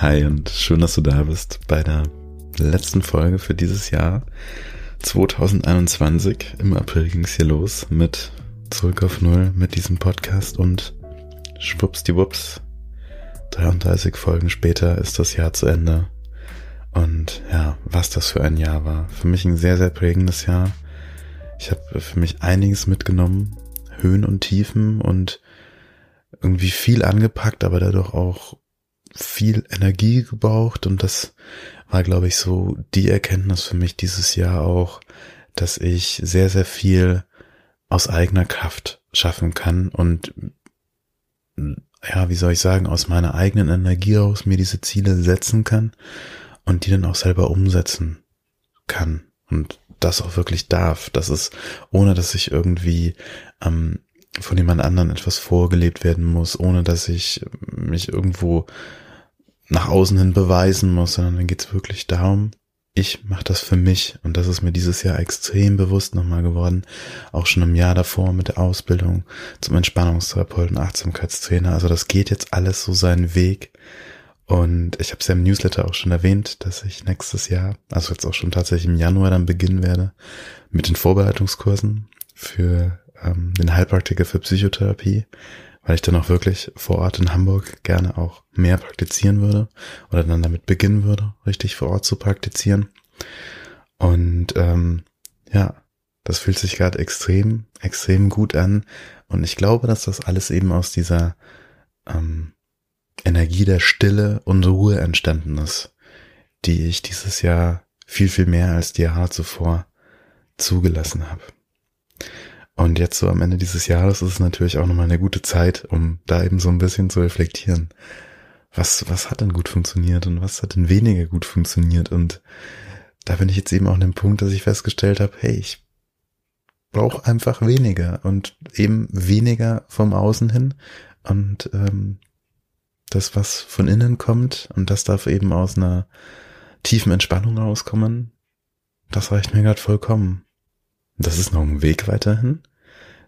Hi und schön, dass du da bist bei der letzten Folge für dieses Jahr 2021. Im April ging es hier los mit Zurück auf Null mit diesem Podcast und schwuppsdiwupps. 33 Folgen später ist das Jahr zu Ende. Und ja, was das für ein Jahr war. Für mich ein sehr, sehr prägendes Jahr. Ich habe für mich einiges mitgenommen. Höhen und Tiefen und irgendwie viel angepackt, aber dadurch auch viel Energie gebraucht und das war, glaube ich, so die Erkenntnis für mich dieses Jahr auch, dass ich sehr, sehr viel aus eigener Kraft schaffen kann und ja, wie soll ich sagen, aus meiner eigenen Energie aus mir diese Ziele setzen kann und die dann auch selber umsetzen kann und das auch wirklich darf. Das ist, ohne dass ich irgendwie ähm, von jemand anderen etwas vorgelebt werden muss, ohne dass ich mich irgendwo nach außen hin beweisen muss, sondern dann geht's wirklich darum, ich mache das für mich. Und das ist mir dieses Jahr extrem bewusst nochmal geworden, auch schon im Jahr davor mit der Ausbildung zum Entspannungstherapeuten, Achtsamkeitstrainer. Also das geht jetzt alles so seinen Weg. Und ich habe es ja im Newsletter auch schon erwähnt, dass ich nächstes Jahr, also jetzt auch schon tatsächlich im Januar dann beginnen werde mit den Vorbereitungskursen für ähm, den Heilpraktiker für Psychotherapie, weil ich dann auch wirklich vor Ort in Hamburg gerne auch mehr praktizieren würde oder dann damit beginnen würde, richtig vor Ort zu praktizieren. Und ähm, ja, das fühlt sich gerade extrem, extrem gut an. Und ich glaube, dass das alles eben aus dieser ähm, Energie der Stille und Ruhe entstanden ist, die ich dieses Jahr viel, viel mehr als die Jahre zuvor zugelassen habe. Und jetzt so am Ende dieses Jahres ist es natürlich auch nochmal eine gute Zeit, um da eben so ein bisschen zu reflektieren. Was, was hat denn gut funktioniert und was hat denn weniger gut funktioniert? Und da bin ich jetzt eben auch an dem Punkt, dass ich festgestellt habe, hey, ich brauche einfach weniger und eben weniger vom Außen hin. Und ähm, das, was von innen kommt, und das darf eben aus einer tiefen Entspannung rauskommen, das reicht mir gerade vollkommen. Das ist noch ein Weg weiterhin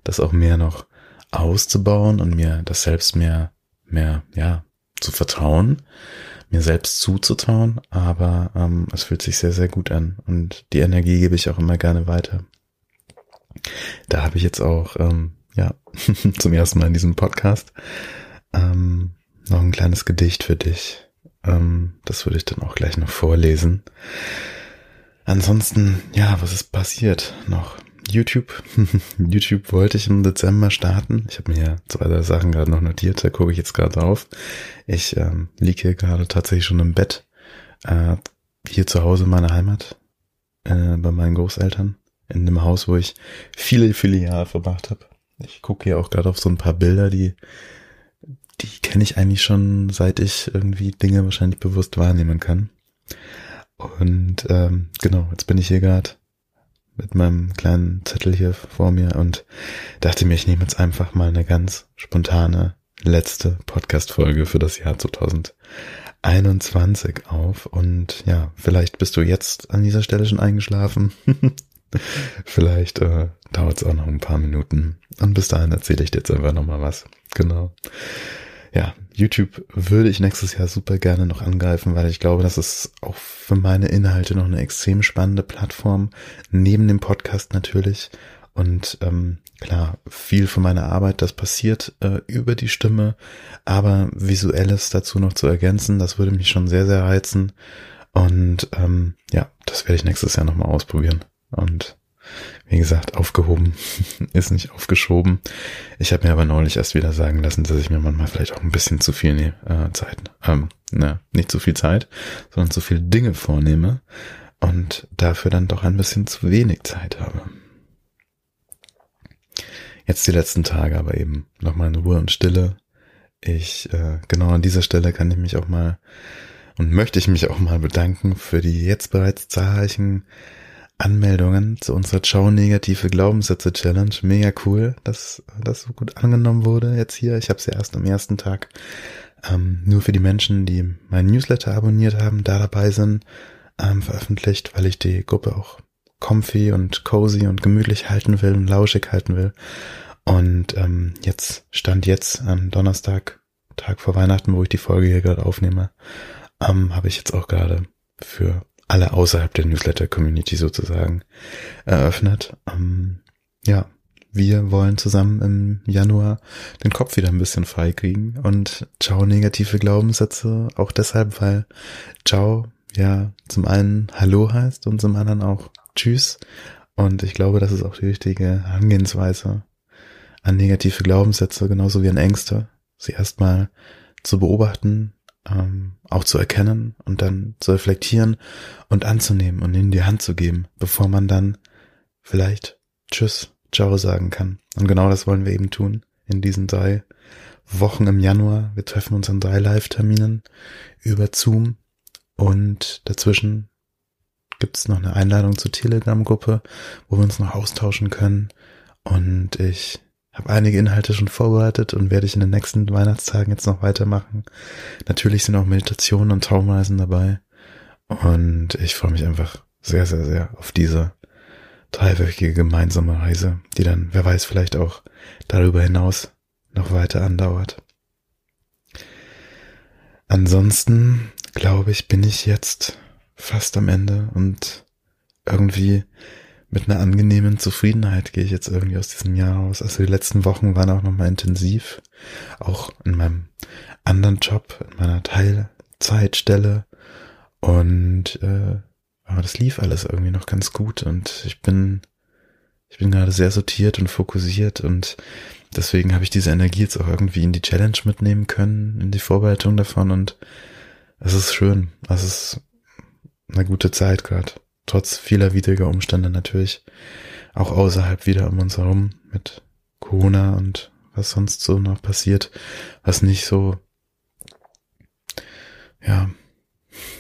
das auch mehr noch auszubauen und mir das selbst mehr, mehr, ja, zu vertrauen, mir selbst zuzutrauen, aber ähm, es fühlt sich sehr, sehr gut an und die Energie gebe ich auch immer gerne weiter. Da habe ich jetzt auch, ähm, ja, zum ersten Mal in diesem Podcast ähm, noch ein kleines Gedicht für dich. Ähm, das würde ich dann auch gleich noch vorlesen. Ansonsten, ja, was ist passiert noch? YouTube. YouTube wollte ich im Dezember starten. Ich habe mir ja zwei, drei Sachen gerade noch notiert, da gucke ich jetzt gerade drauf. Ich ähm, liege hier gerade tatsächlich schon im Bett. Äh, hier zu Hause in meiner Heimat, äh, bei meinen Großeltern, in dem Haus, wo ich viele, viele Jahre verbracht habe. Ich gucke hier auch gerade auf so ein paar Bilder, die, die kenne ich eigentlich schon, seit ich irgendwie Dinge wahrscheinlich bewusst wahrnehmen kann. Und ähm, genau, jetzt bin ich hier gerade mit meinem kleinen Zettel hier vor mir und dachte mir, ich nehme jetzt einfach mal eine ganz spontane letzte Podcast-Folge für das Jahr 2021 auf. Und ja, vielleicht bist du jetzt an dieser Stelle schon eingeschlafen. vielleicht äh, dauert es auch noch ein paar Minuten. Und bis dahin erzähle ich dir jetzt einfach nochmal was. Genau ja, YouTube würde ich nächstes Jahr super gerne noch angreifen, weil ich glaube, das ist auch für meine Inhalte noch eine extrem spannende Plattform, neben dem Podcast natürlich. Und ähm, klar, viel von meiner Arbeit, das passiert äh, über die Stimme, aber visuelles dazu noch zu ergänzen, das würde mich schon sehr, sehr reizen. Und ähm, ja, das werde ich nächstes Jahr nochmal ausprobieren. Und wie gesagt, aufgehoben ist nicht aufgeschoben. Ich habe mir aber neulich erst wieder sagen lassen, dass ich mir manchmal vielleicht auch ein bisschen zu viel ne äh, Zeit, ähm, ne, nicht zu viel Zeit, sondern zu viel Dinge vornehme und dafür dann doch ein bisschen zu wenig Zeit habe. Jetzt die letzten Tage aber eben nochmal in Ruhe und Stille. Ich, äh, genau an dieser Stelle kann ich mich auch mal und möchte ich mich auch mal bedanken für die jetzt bereits zahlreichen Anmeldungen zu unserer Ciao Negative Glaubenssätze Challenge. Mega cool, dass das so gut angenommen wurde jetzt hier. Ich habe es ja erst am ersten Tag ähm, nur für die Menschen, die meinen Newsletter abonniert haben, da dabei sind, ähm, veröffentlicht, weil ich die Gruppe auch comfy und cozy und gemütlich halten will und lauschig halten will. Und ähm, jetzt stand jetzt am Donnerstag, Tag vor Weihnachten, wo ich die Folge hier gerade aufnehme, ähm, habe ich jetzt auch gerade für alle außerhalb der Newsletter-Community sozusagen eröffnet. Ähm, ja, wir wollen zusammen im Januar den Kopf wieder ein bisschen frei kriegen und ciao negative Glaubenssätze auch deshalb, weil ciao ja zum einen Hallo heißt und zum anderen auch Tschüss. Und ich glaube, das ist auch die richtige Herangehensweise an negative Glaubenssätze, genauso wie an Ängste, sie erstmal zu beobachten, ähm, auch zu erkennen und dann zu reflektieren und anzunehmen und in die Hand zu geben, bevor man dann vielleicht Tschüss, Ciao sagen kann. Und genau das wollen wir eben tun in diesen drei Wochen im Januar. Wir treffen uns an drei Live-Terminen über Zoom und dazwischen gibt's noch eine Einladung zur Telegram-Gruppe, wo wir uns noch austauschen können. Und ich habe einige Inhalte schon vorbereitet und werde ich in den nächsten Weihnachtstagen jetzt noch weitermachen. Natürlich sind auch Meditationen und Traumreisen dabei. Und ich freue mich einfach sehr, sehr, sehr auf diese dreiwöchige gemeinsame Reise, die dann, wer weiß, vielleicht auch darüber hinaus noch weiter andauert. Ansonsten, glaube ich, bin ich jetzt fast am Ende und irgendwie mit einer angenehmen Zufriedenheit gehe ich jetzt irgendwie aus diesem Jahr raus. Also die letzten Wochen waren auch nochmal intensiv. Auch in meinem anderen Job, in meiner Teilzeitstelle. Und äh, aber das lief alles irgendwie noch ganz gut und ich bin, ich bin gerade sehr sortiert und fokussiert und deswegen habe ich diese Energie jetzt auch irgendwie in die Challenge mitnehmen können, in die Vorbereitung davon und es ist schön. Es ist eine gute Zeit gerade trotz vieler widriger Umstände natürlich auch außerhalb wieder um uns herum mit Corona und was sonst so noch passiert, was nicht so, ja,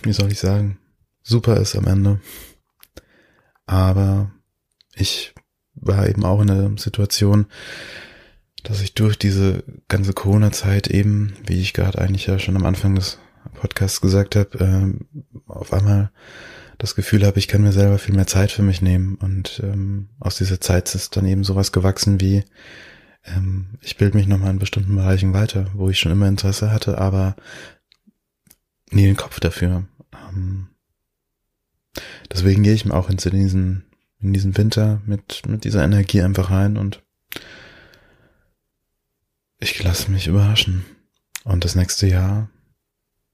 wie soll ich sagen, super ist am Ende. Aber ich war eben auch in der Situation, dass ich durch diese ganze Corona-Zeit eben, wie ich gerade eigentlich ja schon am Anfang des Podcasts gesagt habe, äh, auf einmal das Gefühl habe, ich kann mir selber viel mehr Zeit für mich nehmen. Und ähm, aus dieser Zeit ist dann eben sowas gewachsen wie, ähm, ich bilde mich nochmal in bestimmten Bereichen weiter, wo ich schon immer Interesse hatte, aber nie den Kopf dafür. Ähm, deswegen gehe ich mir auch in diesen, in diesen Winter mit, mit dieser Energie einfach rein und ich lasse mich überraschen. Und das nächste Jahr,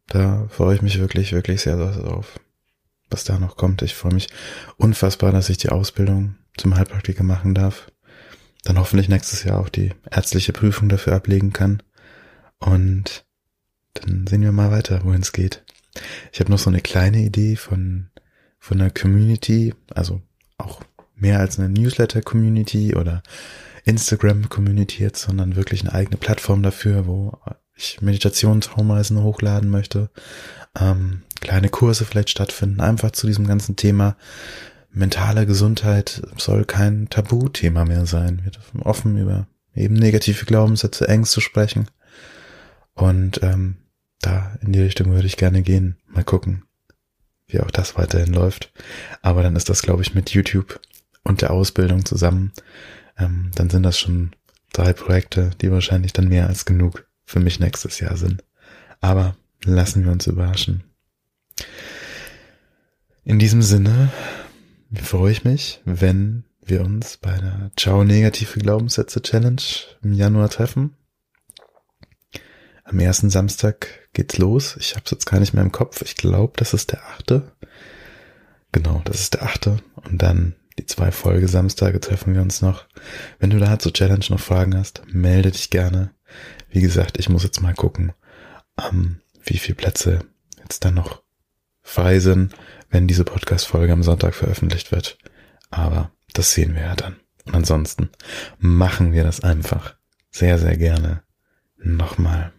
da freue ich mich wirklich, wirklich sehr drauf was da noch kommt. Ich freue mich unfassbar, dass ich die Ausbildung zum Heilpraktiker machen darf. Dann hoffentlich nächstes Jahr auch die ärztliche Prüfung dafür ablegen kann. Und dann sehen wir mal weiter, wohin es geht. Ich habe noch so eine kleine Idee von, von einer Community, also auch mehr als eine Newsletter-Community oder Instagram-Community jetzt, sondern wirklich eine eigene Plattform dafür, wo ich Meditationstraumreisen hochladen möchte, ähm, kleine Kurse vielleicht stattfinden, einfach zu diesem ganzen Thema. Mentale Gesundheit soll kein Tabuthema mehr sein. Wir dürfen offen über eben negative Glaubenssätze, Ängste sprechen. Und ähm, da in die Richtung würde ich gerne gehen. Mal gucken, wie auch das weiterhin läuft. Aber dann ist das, glaube ich, mit YouTube und der Ausbildung zusammen. Ähm, dann sind das schon drei Projekte, die wahrscheinlich dann mehr als genug für mich nächstes Jahr sind. Aber lassen wir uns überraschen. In diesem Sinne freue ich mich, wenn wir uns bei der Ciao Negative Glaubenssätze Challenge im Januar treffen. Am ersten Samstag geht's los. Ich habe es jetzt gar nicht mehr im Kopf. Ich glaube, das ist der achte. Genau, das ist der achte. Und dann die zwei Folge Samstage treffen wir uns noch. Wenn du da zur Challenge noch Fragen hast, melde dich gerne. Wie gesagt, ich muss jetzt mal gucken, ähm, wie viele Plätze jetzt dann noch sind, wenn diese Podcast-Folge am Sonntag veröffentlicht wird. Aber das sehen wir ja dann. Und ansonsten machen wir das einfach sehr, sehr gerne nochmal.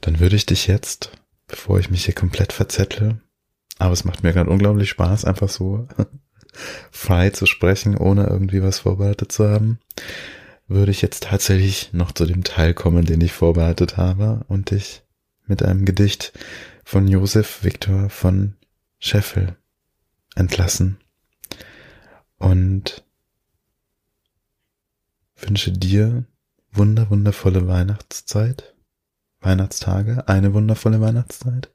Dann würde ich dich jetzt, bevor ich mich hier komplett verzettle, aber es macht mir gerade unglaublich Spaß, einfach so frei zu sprechen, ohne irgendwie was vorbereitet zu haben, würde ich jetzt tatsächlich noch zu dem Teil kommen, den ich vorbereitet habe und dich mit einem Gedicht von Josef Viktor von Scheffel entlassen und wünsche dir wunder wundervolle Weihnachtszeit, Weihnachtstage, eine wundervolle Weihnachtszeit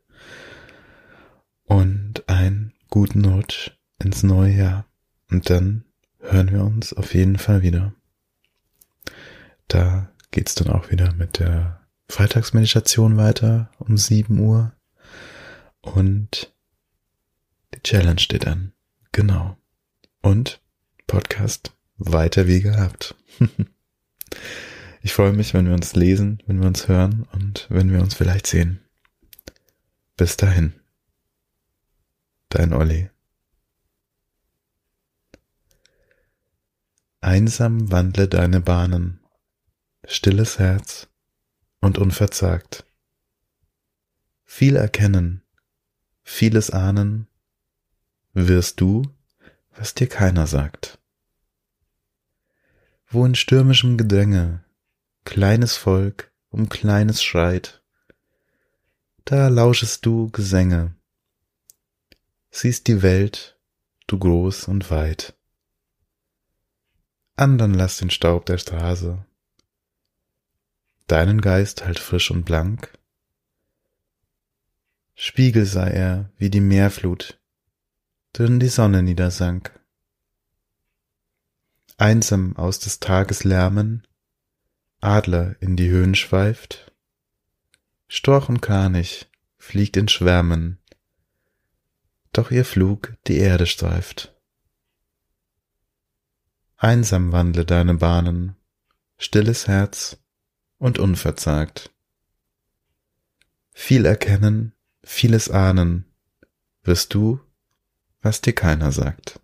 und einen guten Rutsch ins neue Jahr. Und dann hören wir uns auf jeden Fall wieder. Da geht's dann auch wieder mit der Freitagsmeditation weiter um 7 Uhr. Und die Challenge steht an. Genau. Und Podcast weiter wie gehabt. ich freue mich, wenn wir uns lesen, wenn wir uns hören und wenn wir uns vielleicht sehen. Bis dahin. Dein Olli. Einsam wandle deine Bahnen, stilles Herz und unverzagt. Viel erkennen, vieles ahnen, wirst du, was dir keiner sagt. Wo in stürmischem Gedränge kleines Volk um kleines schreit, da lauschest du Gesänge, siehst die Welt, du groß und weit. Andern lass den Staub der Straße, deinen Geist halt frisch und blank. Spiegel sei er wie die Meerflut, drin die Sonne niedersank. Einsam aus des Tages Lärmen, Adler in die Höhen schweift, Storch und Kranich fliegt in Schwärmen, doch ihr Flug die Erde streift. Einsam wandle deine Bahnen, stilles Herz und unverzagt. Viel erkennen, vieles ahnen, wirst du, was dir keiner sagt.